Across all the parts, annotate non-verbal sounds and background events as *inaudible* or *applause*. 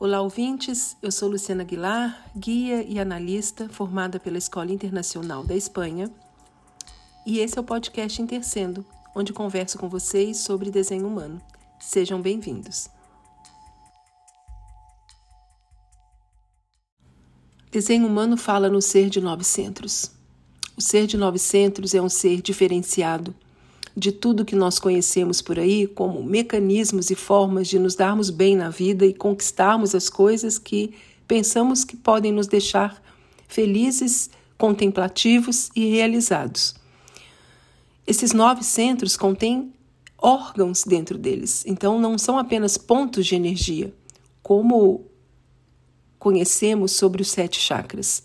Olá, ouvintes. Eu sou Luciana Aguilar, guia e analista formada pela Escola Internacional da Espanha. E esse é o podcast Intercendo, onde converso com vocês sobre desenho humano. Sejam bem-vindos. Desenho humano fala no ser de nove centros. O ser de nove centros é um ser diferenciado de tudo que nós conhecemos por aí como mecanismos e formas de nos darmos bem na vida e conquistarmos as coisas que pensamos que podem nos deixar felizes, contemplativos e realizados. Esses nove centros contêm órgãos dentro deles, então não são apenas pontos de energia, como conhecemos sobre os sete chakras.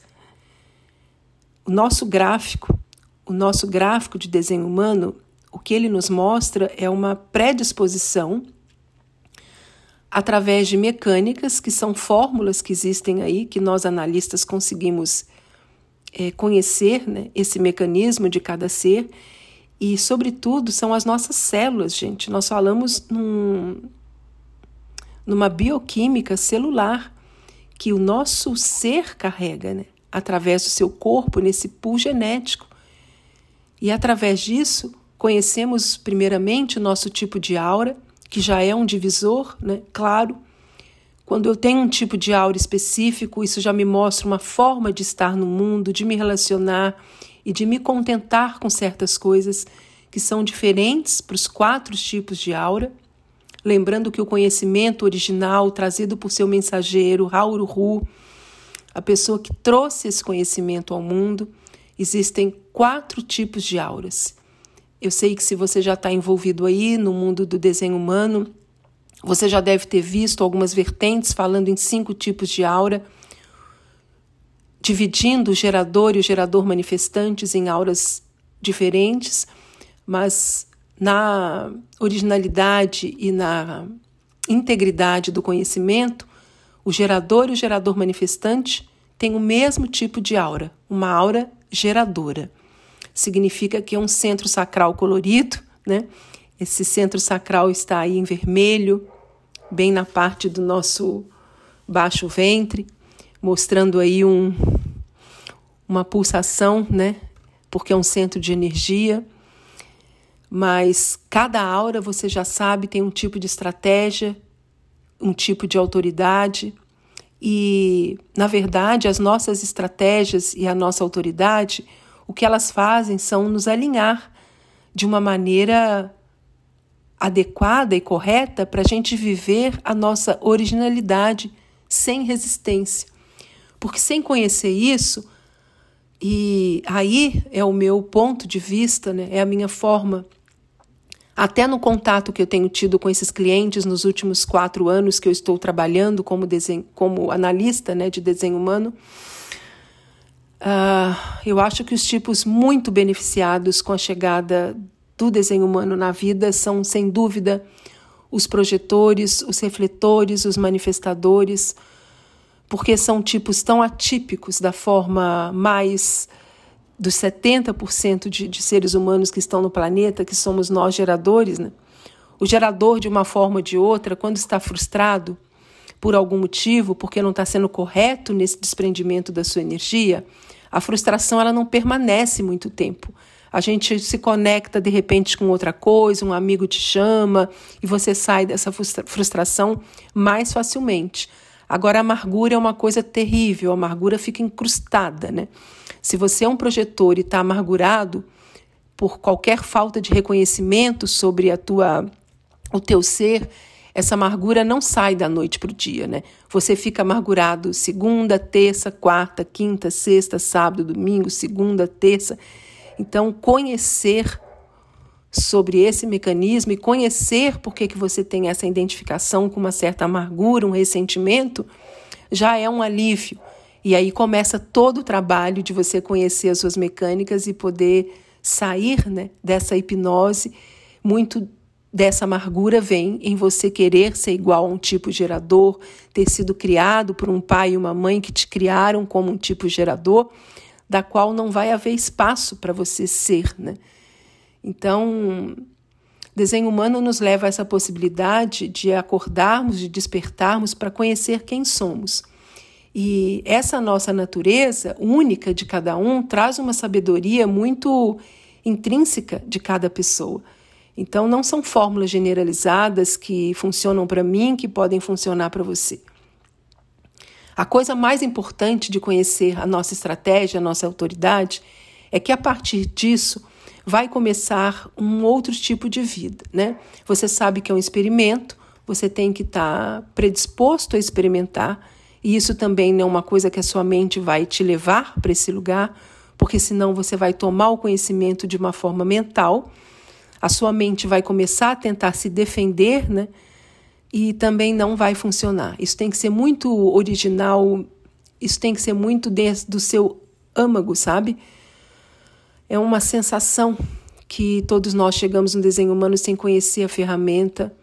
O nosso gráfico, o nosso gráfico de desenho humano, o que ele nos mostra é uma predisposição através de mecânicas, que são fórmulas que existem aí, que nós analistas conseguimos é, conhecer né, esse mecanismo de cada ser. E, sobretudo, são as nossas células, gente. Nós falamos num, numa bioquímica celular que o nosso ser carrega, né, através do seu corpo, nesse pool genético. E, através disso, Conhecemos primeiramente o nosso tipo de aura, que já é um divisor, né? Claro. Quando eu tenho um tipo de aura específico, isso já me mostra uma forma de estar no mundo, de me relacionar e de me contentar com certas coisas que são diferentes para os quatro tipos de aura. Lembrando que o conhecimento original trazido por seu mensageiro, Hu, a pessoa que trouxe esse conhecimento ao mundo, existem quatro tipos de auras. Eu sei que se você já está envolvido aí no mundo do desenho humano, você já deve ter visto algumas vertentes falando em cinco tipos de aura, dividindo o gerador e o gerador manifestantes em auras diferentes, mas na originalidade e na integridade do conhecimento, o gerador e o gerador manifestante têm o mesmo tipo de aura, uma aura geradora significa que é um centro sacral colorido, né? Esse centro sacral está aí em vermelho, bem na parte do nosso baixo ventre, mostrando aí um, uma pulsação, né? Porque é um centro de energia. Mas cada aura, você já sabe, tem um tipo de estratégia, um tipo de autoridade. E, na verdade, as nossas estratégias e a nossa autoridade o que elas fazem são nos alinhar de uma maneira adequada e correta para a gente viver a nossa originalidade sem resistência. Porque sem conhecer isso, e aí é o meu ponto de vista, né, é a minha forma, até no contato que eu tenho tido com esses clientes nos últimos quatro anos que eu estou trabalhando como, desenho, como analista né, de desenho humano, Uh, eu acho que os tipos muito beneficiados com a chegada do desenho humano na vida são, sem dúvida, os projetores, os refletores, os manifestadores, porque são tipos tão atípicos da forma mais dos 70% de, de seres humanos que estão no planeta, que somos nós geradores. Né? O gerador, de uma forma ou de outra, quando está frustrado por algum motivo, porque não está sendo correto nesse desprendimento da sua energia, a frustração ela não permanece muito tempo. A gente se conecta de repente com outra coisa, um amigo te chama e você sai dessa frustração mais facilmente. Agora, a amargura é uma coisa terrível, a amargura fica incrustada, né? Se você é um projetor e está amargurado por qualquer falta de reconhecimento sobre a tua, o teu ser, essa amargura não sai da noite para o dia, né? Você fica amargurado segunda, terça, quarta, quinta, sexta, sábado, domingo, segunda, terça. Então, conhecer sobre esse mecanismo e conhecer por que, que você tem essa identificação com uma certa amargura, um ressentimento, já é um alívio. E aí começa todo o trabalho de você conhecer as suas mecânicas e poder sair né, dessa hipnose muito dessa amargura vem em você querer ser igual a um tipo gerador, ter sido criado por um pai e uma mãe que te criaram como um tipo gerador, da qual não vai haver espaço para você ser, né? Então, desenho humano nos leva a essa possibilidade de acordarmos, de despertarmos para conhecer quem somos. E essa nossa natureza única de cada um traz uma sabedoria muito intrínseca de cada pessoa. Então, não são fórmulas generalizadas que funcionam para mim que podem funcionar para você. A coisa mais importante de conhecer a nossa estratégia, a nossa autoridade, é que a partir disso vai começar um outro tipo de vida, né? Você sabe que é um experimento, você tem que estar tá predisposto a experimentar, e isso também não é uma coisa que a sua mente vai te levar para esse lugar, porque senão você vai tomar o conhecimento de uma forma mental, a sua mente vai começar a tentar se defender, né? E também não vai funcionar. Isso tem que ser muito original, isso tem que ser muito dentro do seu âmago, sabe? É uma sensação que todos nós chegamos no desenho humano sem conhecer a ferramenta,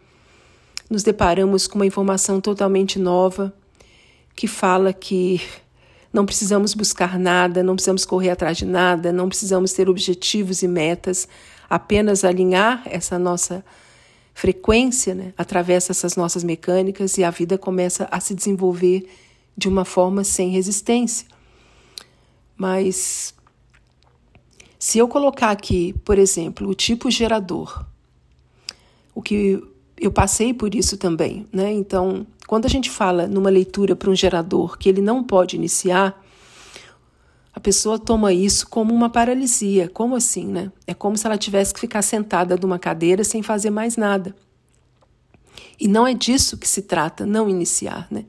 nos deparamos com uma informação totalmente nova que fala que não precisamos buscar nada, não precisamos correr atrás de nada, não precisamos ter objetivos e metas, apenas alinhar essa nossa frequência, né, atravessa essas nossas mecânicas e a vida começa a se desenvolver de uma forma sem resistência. Mas se eu colocar aqui, por exemplo, o tipo gerador, o que eu passei por isso também, né? Então, quando a gente fala numa leitura para um gerador que ele não pode iniciar, a pessoa toma isso como uma paralisia. Como assim, né? É como se ela tivesse que ficar sentada numa cadeira sem fazer mais nada. E não é disso que se trata, não iniciar, né?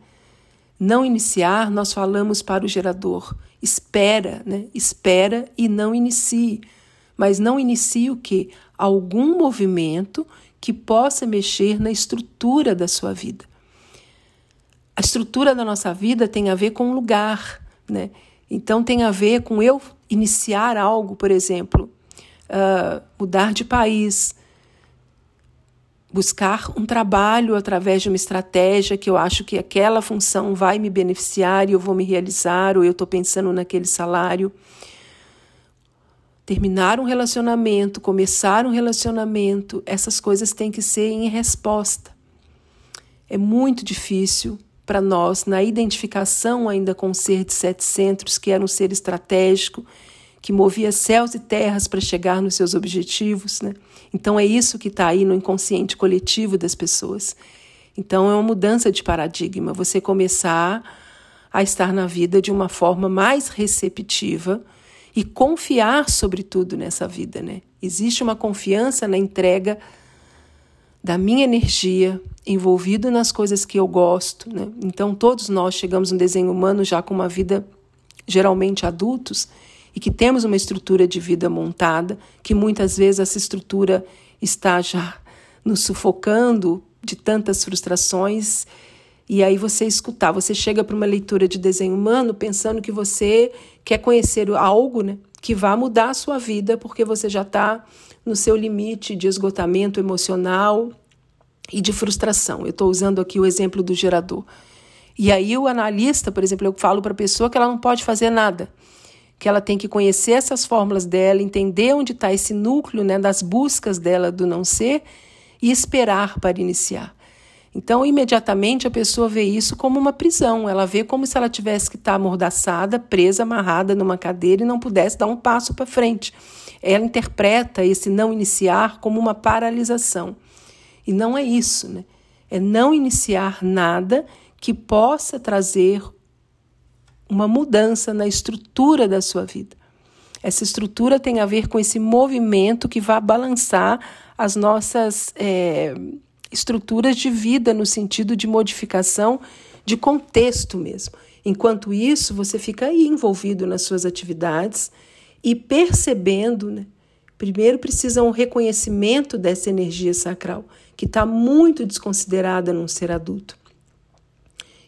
Não iniciar, nós falamos para o gerador. Espera, né? Espera e não inicie. Mas não inicie o quê? Algum movimento que possa mexer na estrutura da sua vida. A estrutura da nossa vida tem a ver com o lugar, né? Então tem a ver com eu iniciar algo, por exemplo, uh, mudar de país, buscar um trabalho através de uma estratégia que eu acho que aquela função vai me beneficiar e eu vou me realizar, ou eu estou pensando naquele salário. Terminar um relacionamento, começar um relacionamento, essas coisas têm que ser em resposta. É muito difícil para nós, na identificação ainda com o ser de sete centros, que era um ser estratégico, que movia céus e terras para chegar nos seus objetivos. Né? Então é isso que está aí no inconsciente coletivo das pessoas. Então é uma mudança de paradigma, você começar a estar na vida de uma forma mais receptiva e confiar sobretudo nessa vida, né? Existe uma confiança na entrega da minha energia envolvido nas coisas que eu gosto, né? Então todos nós chegamos no desenho humano já com uma vida geralmente adultos e que temos uma estrutura de vida montada, que muitas vezes essa estrutura está já nos sufocando de tantas frustrações. E aí você escutar, você chega para uma leitura de desenho humano pensando que você quer conhecer algo né, que vá mudar a sua vida, porque você já está no seu limite de esgotamento emocional e de frustração. Eu estou usando aqui o exemplo do gerador. E aí o analista, por exemplo, eu falo para a pessoa que ela não pode fazer nada que ela tem que conhecer essas fórmulas dela, entender onde está esse núcleo né, das buscas dela do não ser e esperar para iniciar. Então, imediatamente a pessoa vê isso como uma prisão. Ela vê como se ela tivesse que estar tá amordaçada, presa, amarrada numa cadeira e não pudesse dar um passo para frente. Ela interpreta esse não iniciar como uma paralisação. E não é isso, né? É não iniciar nada que possa trazer uma mudança na estrutura da sua vida. Essa estrutura tem a ver com esse movimento que vai balançar as nossas é, estruturas de vida, no sentido de modificação de contexto mesmo. Enquanto isso, você fica aí envolvido nas suas atividades e percebendo, né? Primeiro precisa um reconhecimento dessa energia sacral, que está muito desconsiderada num ser adulto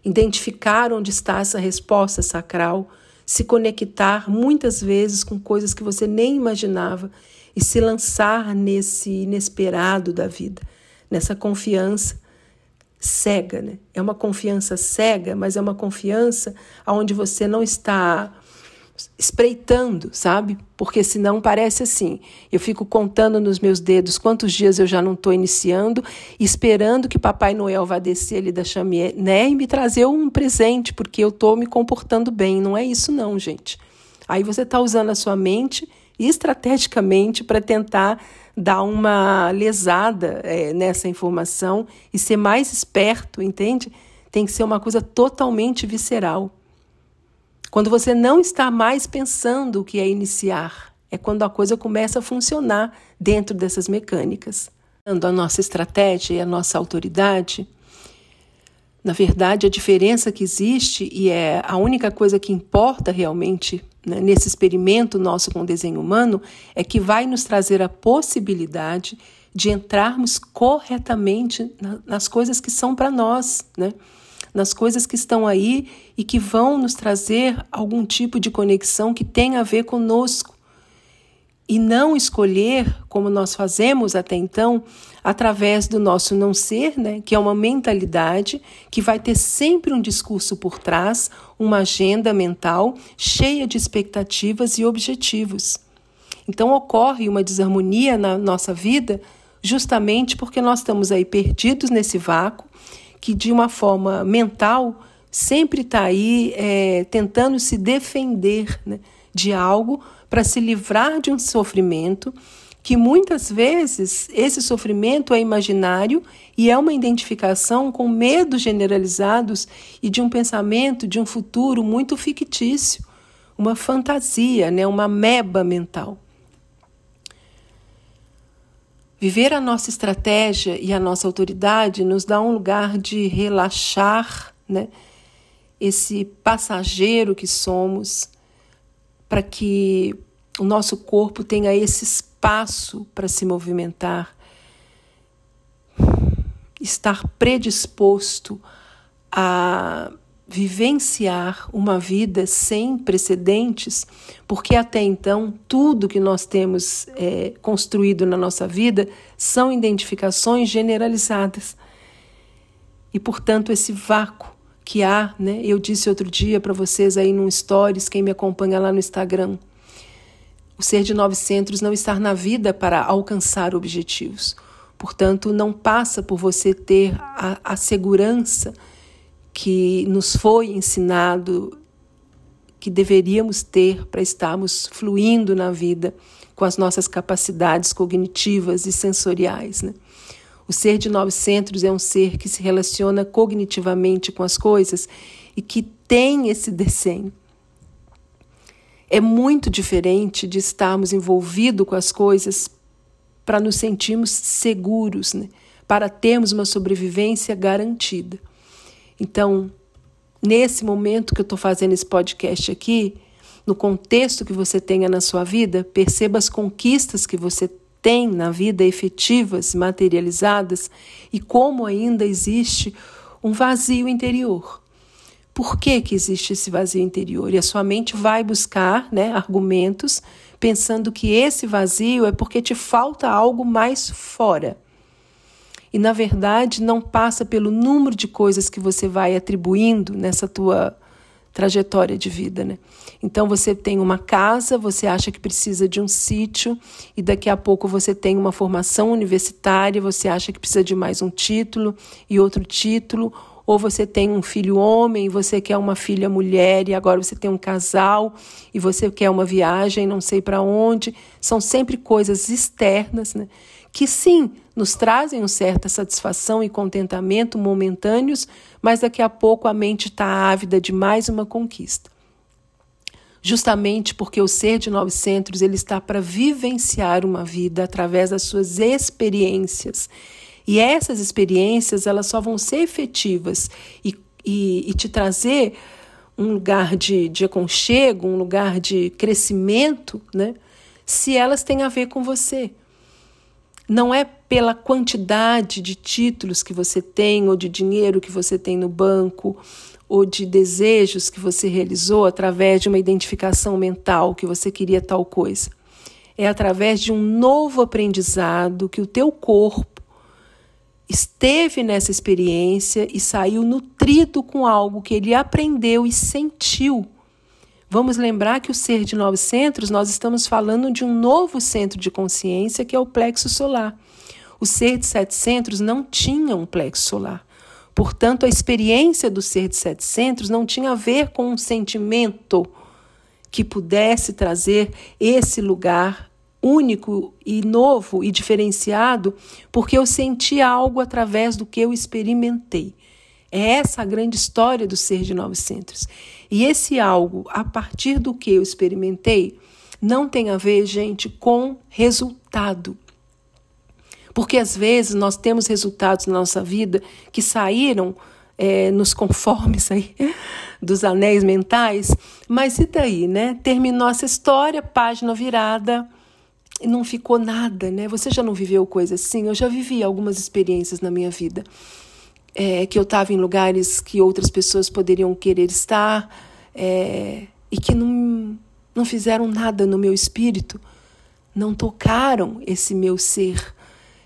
identificar onde está essa resposta sacral, se conectar muitas vezes com coisas que você nem imaginava e se lançar nesse inesperado da vida, nessa confiança cega, né? É uma confiança cega, mas é uma confiança onde você não está espreitando, sabe? Porque senão parece assim. Eu fico contando nos meus dedos quantos dias eu já não estou iniciando, esperando que Papai Noel vá descer ali da chaminé e me trazer um presente, porque eu estou me comportando bem. Não é isso, não, gente. Aí você está usando a sua mente estrategicamente para tentar dar uma lesada é, nessa informação e ser mais esperto, entende? Tem que ser uma coisa totalmente visceral. Quando você não está mais pensando o que é iniciar, é quando a coisa começa a funcionar dentro dessas mecânicas. A nossa estratégia e a nossa autoridade, na verdade, a diferença que existe e é a única coisa que importa realmente né, nesse experimento nosso com o desenho humano é que vai nos trazer a possibilidade de entrarmos corretamente nas coisas que são para nós, né? Nas coisas que estão aí e que vão nos trazer algum tipo de conexão que tem a ver conosco. E não escolher, como nós fazemos até então, através do nosso não ser, né, que é uma mentalidade que vai ter sempre um discurso por trás, uma agenda mental cheia de expectativas e objetivos. Então ocorre uma desarmonia na nossa vida justamente porque nós estamos aí perdidos nesse vácuo que de uma forma mental sempre está aí é, tentando se defender né, de algo para se livrar de um sofrimento que muitas vezes esse sofrimento é imaginário e é uma identificação com medos generalizados e de um pensamento de um futuro muito fictício, uma fantasia, né, uma meba mental. Viver a nossa estratégia e a nossa autoridade nos dá um lugar de relaxar, né? Esse passageiro que somos, para que o nosso corpo tenha esse espaço para se movimentar, estar predisposto a vivenciar uma vida sem precedentes, porque até então tudo que nós temos é, construído na nossa vida são identificações generalizadas. E, portanto, esse vácuo que há, né? Eu disse outro dia para vocês aí no Stories, quem me acompanha lá no Instagram, o ser de nove centros não estar na vida para alcançar objetivos. Portanto, não passa por você ter a, a segurança que nos foi ensinado que deveríamos ter para estarmos fluindo na vida com as nossas capacidades cognitivas e sensoriais. Né? O ser de nove centros é um ser que se relaciona cognitivamente com as coisas e que tem esse desenho. É muito diferente de estarmos envolvidos com as coisas para nos sentirmos seguros, né? para termos uma sobrevivência garantida. Então, nesse momento que eu estou fazendo esse podcast aqui, no contexto que você tenha na sua vida, perceba as conquistas que você tem na vida efetivas, materializadas e como ainda existe um vazio interior. Por que, que existe esse vazio interior? E a sua mente vai buscar né, argumentos pensando que esse vazio é porque te falta algo mais fora e na verdade não passa pelo número de coisas que você vai atribuindo nessa tua trajetória de vida, né? Então você tem uma casa, você acha que precisa de um sítio e daqui a pouco você tem uma formação universitária, você acha que precisa de mais um título e outro título, ou você tem um filho homem, você quer uma filha mulher e agora você tem um casal e você quer uma viagem, não sei para onde. São sempre coisas externas, né? Que sim, nos trazem uma certa satisfação e contentamento momentâneos, mas daqui a pouco a mente está ávida de mais uma conquista. Justamente porque o ser de nove centros ele está para vivenciar uma vida através das suas experiências. E essas experiências elas só vão ser efetivas e, e, e te trazer um lugar de, de aconchego, um lugar de crescimento, né? se elas têm a ver com você. Não é pela quantidade de títulos que você tem, ou de dinheiro que você tem no banco, ou de desejos que você realizou através de uma identificação mental que você queria tal coisa. É através de um novo aprendizado que o teu corpo esteve nessa experiência e saiu nutrido com algo que ele aprendeu e sentiu Vamos lembrar que o ser de nove centros, nós estamos falando de um novo centro de consciência que é o plexo solar. O ser de sete centros não tinha um plexo solar. Portanto, a experiência do ser de sete centros não tinha a ver com um sentimento que pudesse trazer esse lugar único e novo e diferenciado, porque eu senti algo através do que eu experimentei. É essa a grande história do ser de nove centros. E esse algo, a partir do que eu experimentei, não tem a ver, gente, com resultado. Porque às vezes nós temos resultados na nossa vida que saíram é, nos conformes aí *laughs* dos anéis mentais, mas e daí, né? Terminou essa história, página virada, e não ficou nada, né? Você já não viveu coisa assim? Eu já vivi algumas experiências na minha vida. É, que eu estava em lugares que outras pessoas poderiam querer estar é, e que não, não fizeram nada no meu espírito, não tocaram esse meu ser.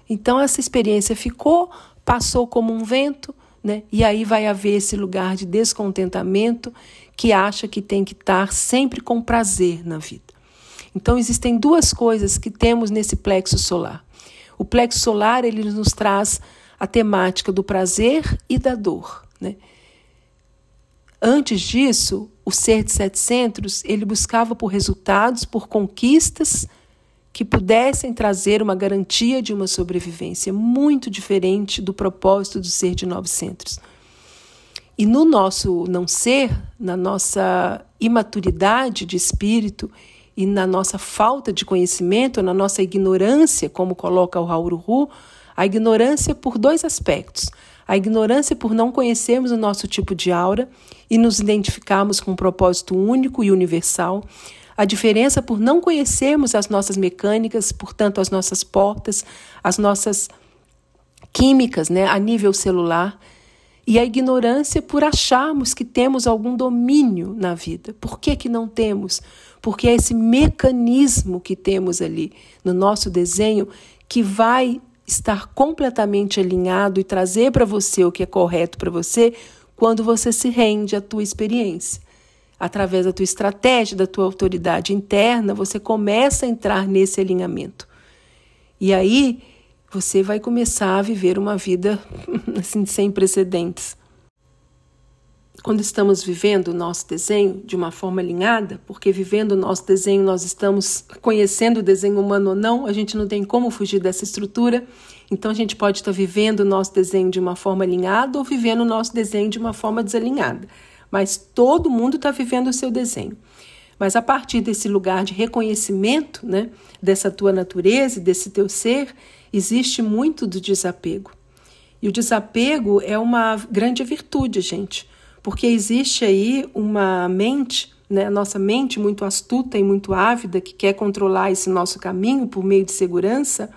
Então essa experiência ficou, passou como um vento, né? E aí vai haver esse lugar de descontentamento que acha que tem que estar sempre com prazer na vida. Então existem duas coisas que temos nesse plexo solar. O plexo solar ele nos traz a temática do prazer e da dor, né? Antes disso, o ser de sete centros, ele buscava por resultados, por conquistas que pudessem trazer uma garantia de uma sobrevivência muito diferente do propósito do ser de nove centros. E no nosso não ser, na nossa imaturidade de espírito e na nossa falta de conhecimento, na nossa ignorância, como coloca o Raul Ru, a ignorância por dois aspectos. A ignorância por não conhecermos o nosso tipo de aura e nos identificarmos com um propósito único e universal, a diferença por não conhecermos as nossas mecânicas, portanto, as nossas portas, as nossas químicas né, a nível celular, e a ignorância por acharmos que temos algum domínio na vida. Por que, que não temos? Porque é esse mecanismo que temos ali no nosso desenho que vai estar completamente alinhado e trazer para você o que é correto para você quando você se rende à tua experiência através da tua estratégia, da tua autoridade interna, você começa a entrar nesse alinhamento. E aí você vai começar a viver uma vida *laughs* assim sem precedentes. Quando estamos vivendo o nosso desenho de uma forma alinhada, porque vivendo o nosso desenho nós estamos conhecendo o desenho humano ou não, a gente não tem como fugir dessa estrutura. Então a gente pode estar vivendo o nosso desenho de uma forma alinhada ou vivendo o nosso desenho de uma forma desalinhada mas todo mundo está vivendo o seu desenho. Mas a partir desse lugar de reconhecimento, né, dessa tua natureza, desse teu ser, existe muito do desapego. E o desapego é uma grande virtude, gente, porque existe aí uma mente, né, nossa mente muito astuta e muito ávida, que quer controlar esse nosso caminho por meio de segurança,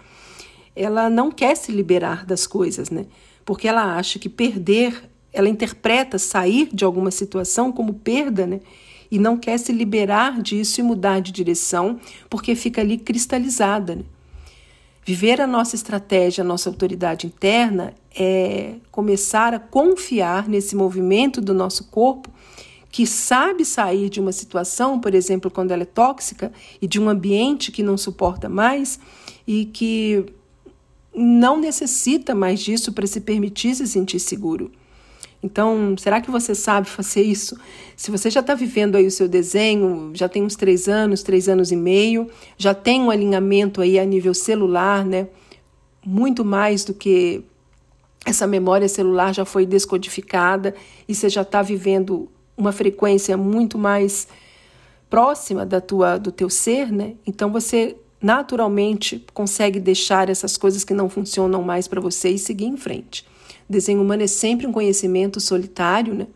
ela não quer se liberar das coisas, né? Porque ela acha que perder ela interpreta sair de alguma situação como perda, né? E não quer se liberar disso e mudar de direção, porque fica ali cristalizada. Né? Viver a nossa estratégia, a nossa autoridade interna é começar a confiar nesse movimento do nosso corpo que sabe sair de uma situação, por exemplo, quando ela é tóxica, e de um ambiente que não suporta mais e que não necessita mais disso para se permitir se sentir seguro. Então, será que você sabe fazer isso? Se você já está vivendo aí o seu desenho, já tem uns três anos, três anos e meio, já tem um alinhamento aí a nível celular, né? Muito mais do que essa memória celular já foi descodificada e você já está vivendo uma frequência muito mais próxima da tua, do teu ser, né? Então você naturalmente consegue deixar essas coisas que não funcionam mais para você e seguir em frente. Desenho humano é sempre um conhecimento solitário, né?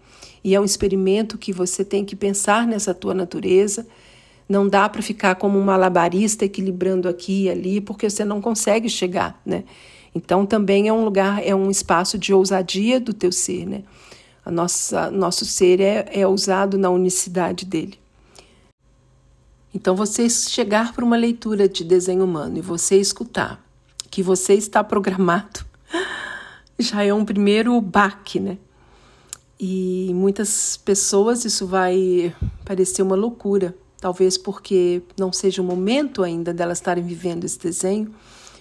E é um experimento que você tem que pensar nessa tua natureza. Não dá para ficar como um malabarista equilibrando aqui e ali, porque você não consegue chegar, né? Então também é um lugar, é um espaço de ousadia do teu ser, né? A nossa, nosso ser é, é ousado na unicidade dele. Então, você chegar para uma leitura de desenho humano e você escutar que você está programado já é um primeiro baque, né? E muitas pessoas isso vai parecer uma loucura, talvez porque não seja o momento ainda delas estarem vivendo esse desenho,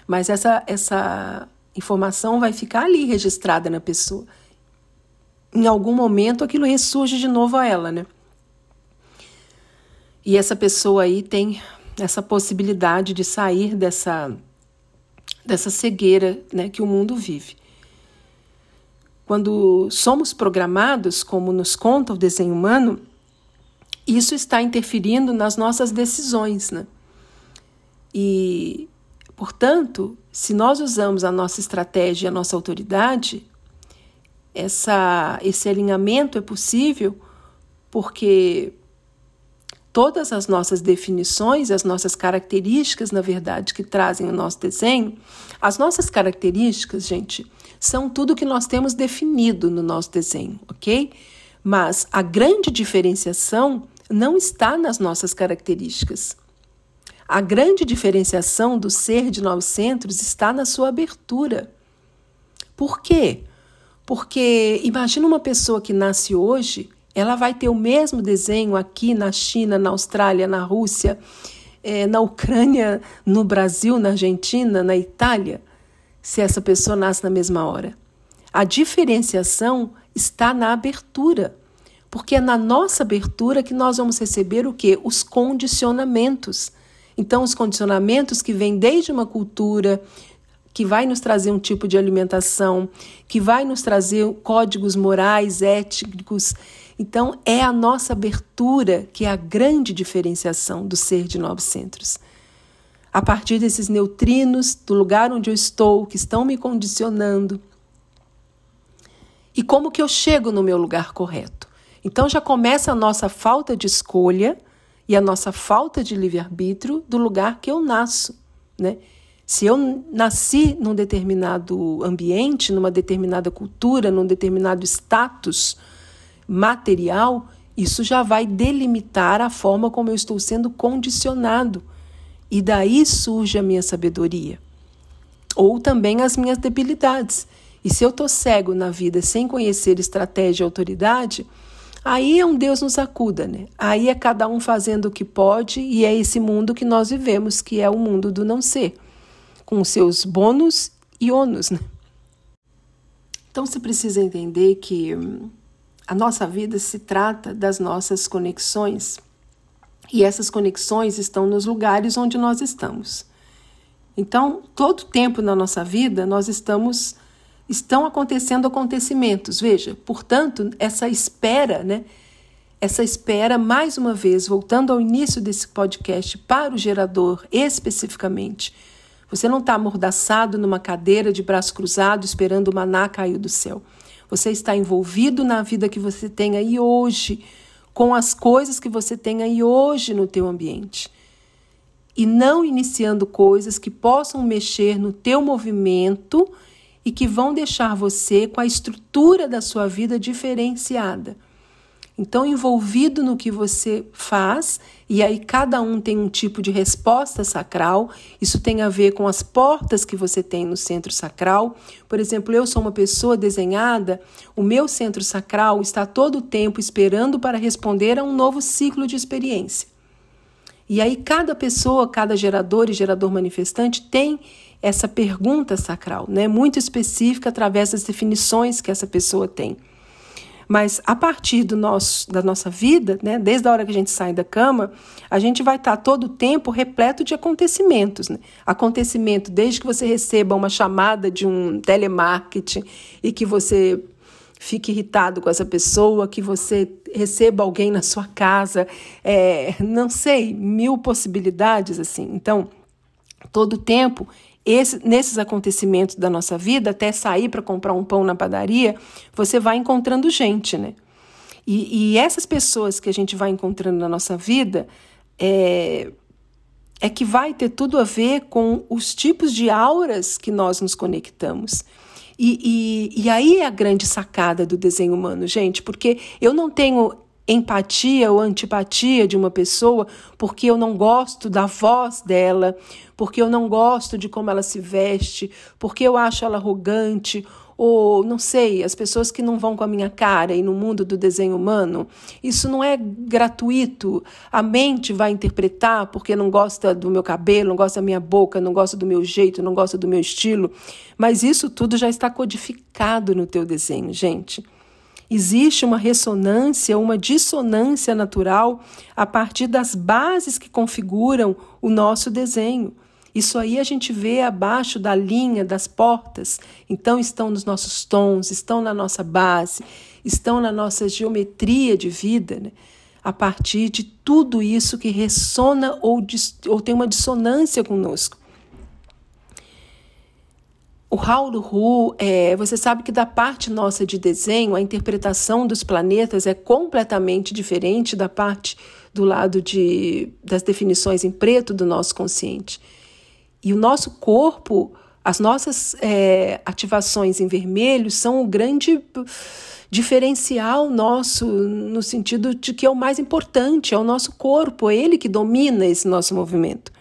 mas essa, essa informação vai ficar ali registrada na pessoa. Em algum momento aquilo ressurge de novo a ela, né? E essa pessoa aí tem essa possibilidade de sair dessa dessa cegueira, né, que o mundo vive. Quando somos programados, como nos conta o desenho humano, isso está interferindo nas nossas decisões, né? E, portanto, se nós usamos a nossa estratégia a nossa autoridade, essa, esse alinhamento é possível porque todas as nossas definições, as nossas características, na verdade, que trazem o nosso desenho, as nossas características, gente, são tudo que nós temos definido no nosso desenho, ok? Mas a grande diferenciação não está nas nossas características. A grande diferenciação do ser de nove centros está na sua abertura. Por quê? Porque imagina uma pessoa que nasce hoje ela vai ter o mesmo desenho aqui na China, na Austrália, na Rússia, é, na Ucrânia, no Brasil, na Argentina, na Itália, se essa pessoa nasce na mesma hora. A diferenciação está na abertura, porque é na nossa abertura que nós vamos receber o que? Os condicionamentos. Então, os condicionamentos que vêm desde uma cultura, que vai nos trazer um tipo de alimentação, que vai nos trazer códigos morais, éticos, então, é a nossa abertura que é a grande diferenciação do ser de novos centros. A partir desses neutrinos, do lugar onde eu estou, que estão me condicionando. E como que eu chego no meu lugar correto? Então já começa a nossa falta de escolha e a nossa falta de livre-arbítrio do lugar que eu nasço, né? Se eu nasci num determinado ambiente, numa determinada cultura, num determinado status, material, isso já vai delimitar a forma como eu estou sendo condicionado. E daí surge a minha sabedoria. Ou também as minhas debilidades. E se eu estou cego na vida sem conhecer estratégia e autoridade, aí é um Deus nos acuda, né? Aí é cada um fazendo o que pode e é esse mundo que nós vivemos, que é o mundo do não ser, com seus bônus e ônus, né? Então você precisa entender que hum, a nossa vida se trata das nossas conexões. E essas conexões estão nos lugares onde nós estamos. Então, todo tempo na nossa vida nós estamos estão acontecendo acontecimentos. Veja, portanto, essa espera, né? Essa espera, mais uma vez, voltando ao início desse podcast, para o gerador especificamente. Você não está amordaçado numa cadeira de braço cruzado esperando o maná cair do céu. Você está envolvido na vida que você tem aí hoje, com as coisas que você tem aí hoje no teu ambiente. E não iniciando coisas que possam mexer no teu movimento e que vão deixar você com a estrutura da sua vida diferenciada. Então, envolvido no que você faz, e aí cada um tem um tipo de resposta sacral, isso tem a ver com as portas que você tem no centro sacral. Por exemplo, eu sou uma pessoa desenhada, o meu centro sacral está todo o tempo esperando para responder a um novo ciclo de experiência. E aí, cada pessoa, cada gerador e gerador manifestante tem essa pergunta sacral, né, muito específica através das definições que essa pessoa tem. Mas a partir do nosso, da nossa vida, né, desde a hora que a gente sai da cama, a gente vai estar todo o tempo repleto de acontecimentos. Né? Acontecimento desde que você receba uma chamada de um telemarketing e que você fique irritado com essa pessoa, que você receba alguém na sua casa, é, não sei, mil possibilidades assim. Então, todo o tempo esse, nesses acontecimentos da nossa vida, até sair para comprar um pão na padaria, você vai encontrando gente, né? E, e, essas pessoas que a gente vai encontrando na nossa vida é, é que vai ter tudo a ver com os tipos de auras que nós nos conectamos. E, e, e aí é a grande sacada do desenho humano, gente, porque eu não tenho empatia ou antipatia de uma pessoa porque eu não gosto da voz dela, porque eu não gosto de como ela se veste, porque eu acho ela arrogante ou não sei, as pessoas que não vão com a minha cara e no mundo do desenho humano, isso não é gratuito. A mente vai interpretar porque não gosta do meu cabelo, não gosta da minha boca, não gosta do meu jeito, não gosta do meu estilo, mas isso tudo já está codificado no teu desenho, gente. Existe uma ressonância, uma dissonância natural a partir das bases que configuram o nosso desenho. Isso aí a gente vê abaixo da linha das portas. Então estão nos nossos tons, estão na nossa base, estão na nossa geometria de vida, né? a partir de tudo isso que ressona ou, ou tem uma dissonância conosco. O Raul Hu, é, você sabe que da parte nossa de desenho, a interpretação dos planetas é completamente diferente da parte do lado de, das definições em preto do nosso consciente. E o nosso corpo, as nossas é, ativações em vermelho são o grande diferencial nosso, no sentido de que é o mais importante, é o nosso corpo, é ele que domina esse nosso movimento.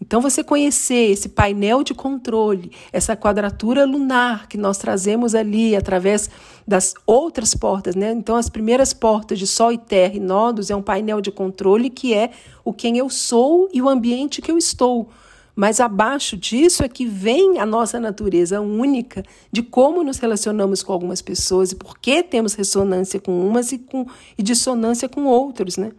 Então, você conhecer esse painel de controle, essa quadratura lunar que nós trazemos ali através das outras portas, né? Então, as primeiras portas de Sol e Terra e Nodos é um painel de controle que é o quem eu sou e o ambiente que eu estou. Mas abaixo disso é que vem a nossa natureza única de como nos relacionamos com algumas pessoas e por que temos ressonância com umas e, com, e dissonância com outros, né?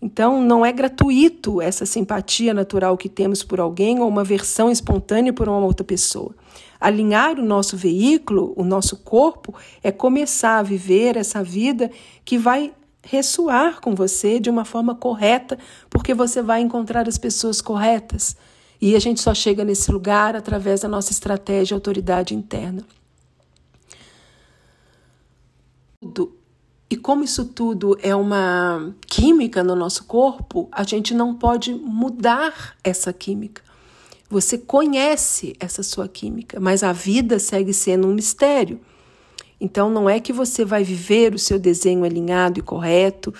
Então, não é gratuito essa simpatia natural que temos por alguém ou uma versão espontânea por uma outra pessoa. Alinhar o nosso veículo, o nosso corpo, é começar a viver essa vida que vai ressoar com você de uma forma correta, porque você vai encontrar as pessoas corretas. E a gente só chega nesse lugar através da nossa estratégia e autoridade interna. E como isso tudo é uma química no nosso corpo, a gente não pode mudar essa química. Você conhece essa sua química, mas a vida segue sendo um mistério. Então não é que você vai viver o seu desenho alinhado e correto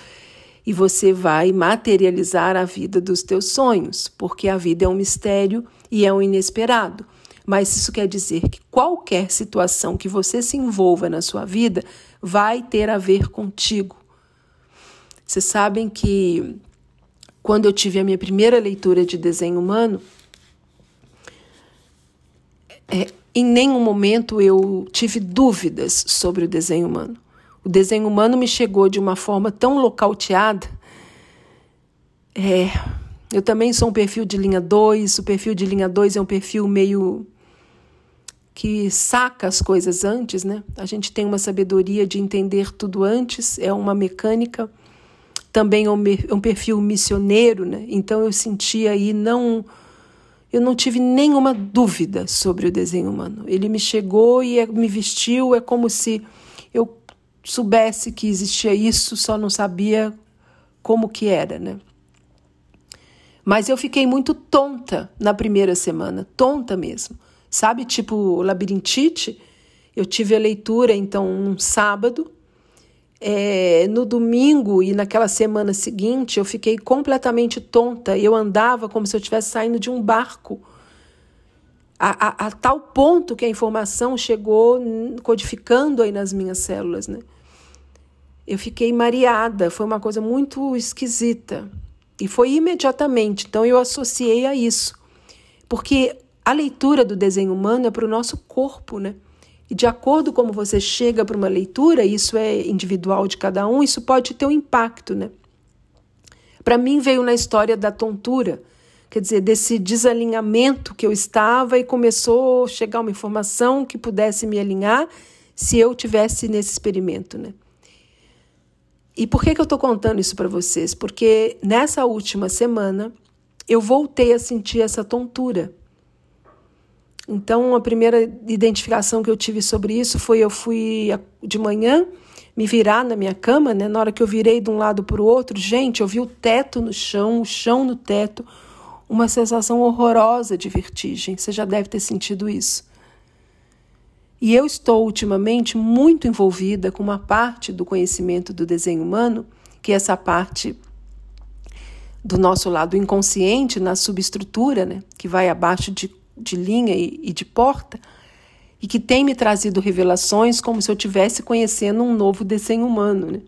e você vai materializar a vida dos teus sonhos, porque a vida é um mistério e é um inesperado. Mas isso quer dizer que qualquer situação que você se envolva na sua vida vai ter a ver contigo. Vocês sabem que quando eu tive a minha primeira leitura de desenho humano, é, em nenhum momento eu tive dúvidas sobre o desenho humano. O desenho humano me chegou de uma forma tão localteada. É, eu também sou um perfil de linha 2, o perfil de linha 2 é um perfil meio que saca as coisas antes, né? A gente tem uma sabedoria de entender tudo antes, é uma mecânica, também é um, é um perfil missioneiro, né? Então eu senti aí não eu não tive nenhuma dúvida sobre o desenho humano. Ele me chegou e é, me vestiu, é como se eu soubesse que existia isso, só não sabia como que era, né? Mas eu fiquei muito tonta na primeira semana, tonta mesmo. Sabe, tipo labirintite? Eu tive a leitura, então, um sábado. É, no domingo e naquela semana seguinte, eu fiquei completamente tonta. Eu andava como se eu estivesse saindo de um barco. A, a, a, tal ponto que a informação chegou codificando aí nas minhas células, né? Eu fiquei mareada, foi uma coisa muito esquisita. E foi imediatamente, então eu associei a isso. Porque a leitura do desenho humano é para o nosso corpo, né? E de acordo com como você chega para uma leitura, isso é individual de cada um, isso pode ter um impacto, né? Para mim veio na história da tontura, quer dizer, desse desalinhamento que eu estava e começou a chegar uma informação que pudesse me alinhar se eu tivesse nesse experimento, né? E por que, que eu estou contando isso para vocês? Porque nessa última semana eu voltei a sentir essa tontura. Então, a primeira identificação que eu tive sobre isso foi eu fui de manhã me virar na minha cama, né? Na hora que eu virei de um lado para o outro, gente, eu vi o teto no chão, o chão no teto, uma sensação horrorosa de vertigem. Você já deve ter sentido isso. E eu estou ultimamente muito envolvida com uma parte do conhecimento do desenho humano, que é essa parte do nosso lado inconsciente na subestrutura, né, que vai abaixo de de linha e, e de porta, e que tem me trazido revelações como se eu estivesse conhecendo um novo desenho humano. Né?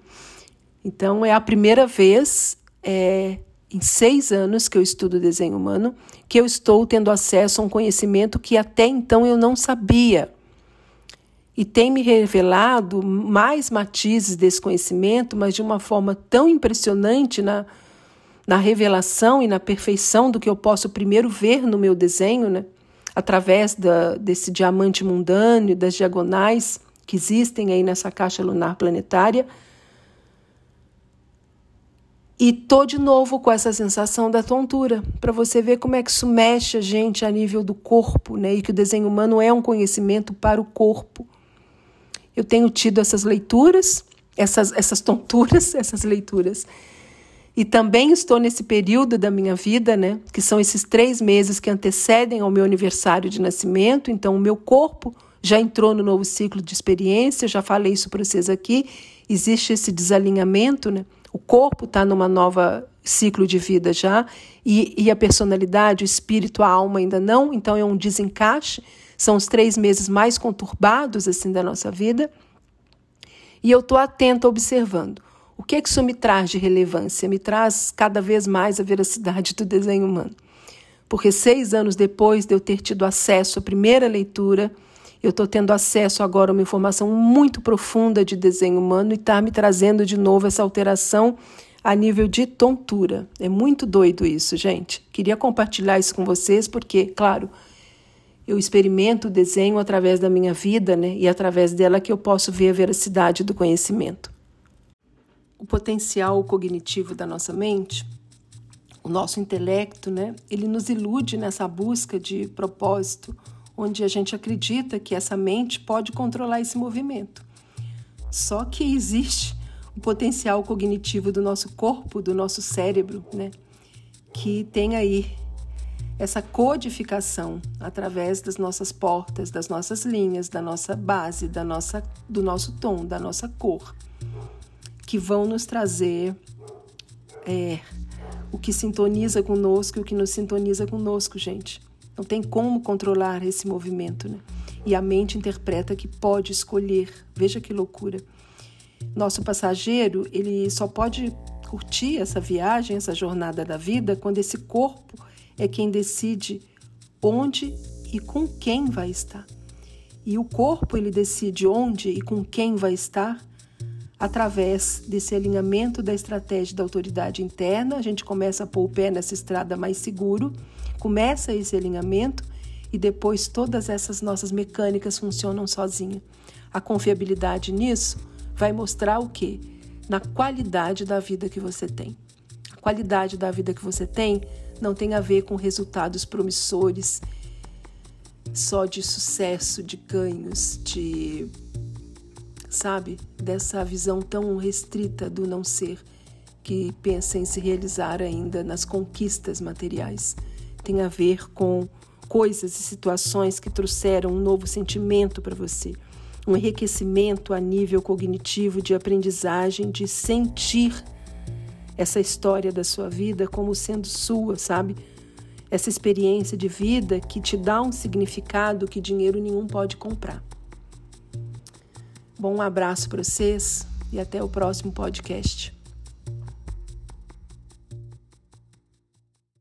Então, é a primeira vez é, em seis anos que eu estudo desenho humano que eu estou tendo acesso a um conhecimento que até então eu não sabia. E tem me revelado mais matizes desse conhecimento, mas de uma forma tão impressionante na, na revelação e na perfeição do que eu posso primeiro ver no meu desenho, né? Através da, desse diamante mundano das diagonais que existem aí nessa caixa lunar planetária. E tô de novo com essa sensação da tontura, para você ver como é que isso mexe a gente a nível do corpo, né? E que o desenho humano é um conhecimento para o corpo. Eu tenho tido essas leituras, essas, essas tonturas, *laughs* essas leituras. E também estou nesse período da minha vida, né, que são esses três meses que antecedem ao meu aniversário de nascimento. Então, o meu corpo já entrou no novo ciclo de experiência, já falei isso para vocês aqui. Existe esse desalinhamento, né? O corpo está numa nova ciclo de vida já, e, e a personalidade, o espírito, a alma ainda não. Então, é um desencaixe. São os três meses mais conturbados assim da nossa vida. E eu estou atento, observando. O que, é que isso me traz de relevância? Me traz cada vez mais a veracidade do desenho humano. Porque seis anos depois de eu ter tido acesso à primeira leitura, eu estou tendo acesso agora a uma informação muito profunda de desenho humano e está me trazendo de novo essa alteração a nível de tontura. É muito doido isso, gente. Queria compartilhar isso com vocês porque, claro, eu experimento o desenho através da minha vida, né? E através dela que eu posso ver a veracidade do conhecimento. O potencial cognitivo da nossa mente, o nosso intelecto, né? Ele nos ilude nessa busca de propósito, onde a gente acredita que essa mente pode controlar esse movimento. Só que existe o potencial cognitivo do nosso corpo, do nosso cérebro, né? Que tem aí essa codificação através das nossas portas, das nossas linhas, da nossa base, da nossa, do nosso tom, da nossa cor, que vão nos trazer é, o que sintoniza conosco e o que nos sintoniza conosco, gente. Não tem como controlar esse movimento, né? E a mente interpreta que pode escolher. Veja que loucura. Nosso passageiro, ele só pode curtir essa viagem, essa jornada da vida, quando esse corpo é quem decide onde e com quem vai estar. E o corpo ele decide onde e com quem vai estar através desse alinhamento da estratégia da autoridade interna. A gente começa a pôr o pé nessa estrada mais seguro, começa esse alinhamento e depois todas essas nossas mecânicas funcionam sozinha. A confiabilidade nisso vai mostrar o quê? Na qualidade da vida que você tem. A qualidade da vida que você tem não tem a ver com resultados promissores, só de sucesso, de ganhos, de. Sabe? Dessa visão tão restrita do não ser que pensa em se realizar ainda nas conquistas materiais. Tem a ver com coisas e situações que trouxeram um novo sentimento para você, um enriquecimento a nível cognitivo de aprendizagem, de sentir essa história da sua vida como sendo sua, sabe? Essa experiência de vida que te dá um significado que dinheiro nenhum pode comprar. Bom, abraço para vocês e até o próximo podcast.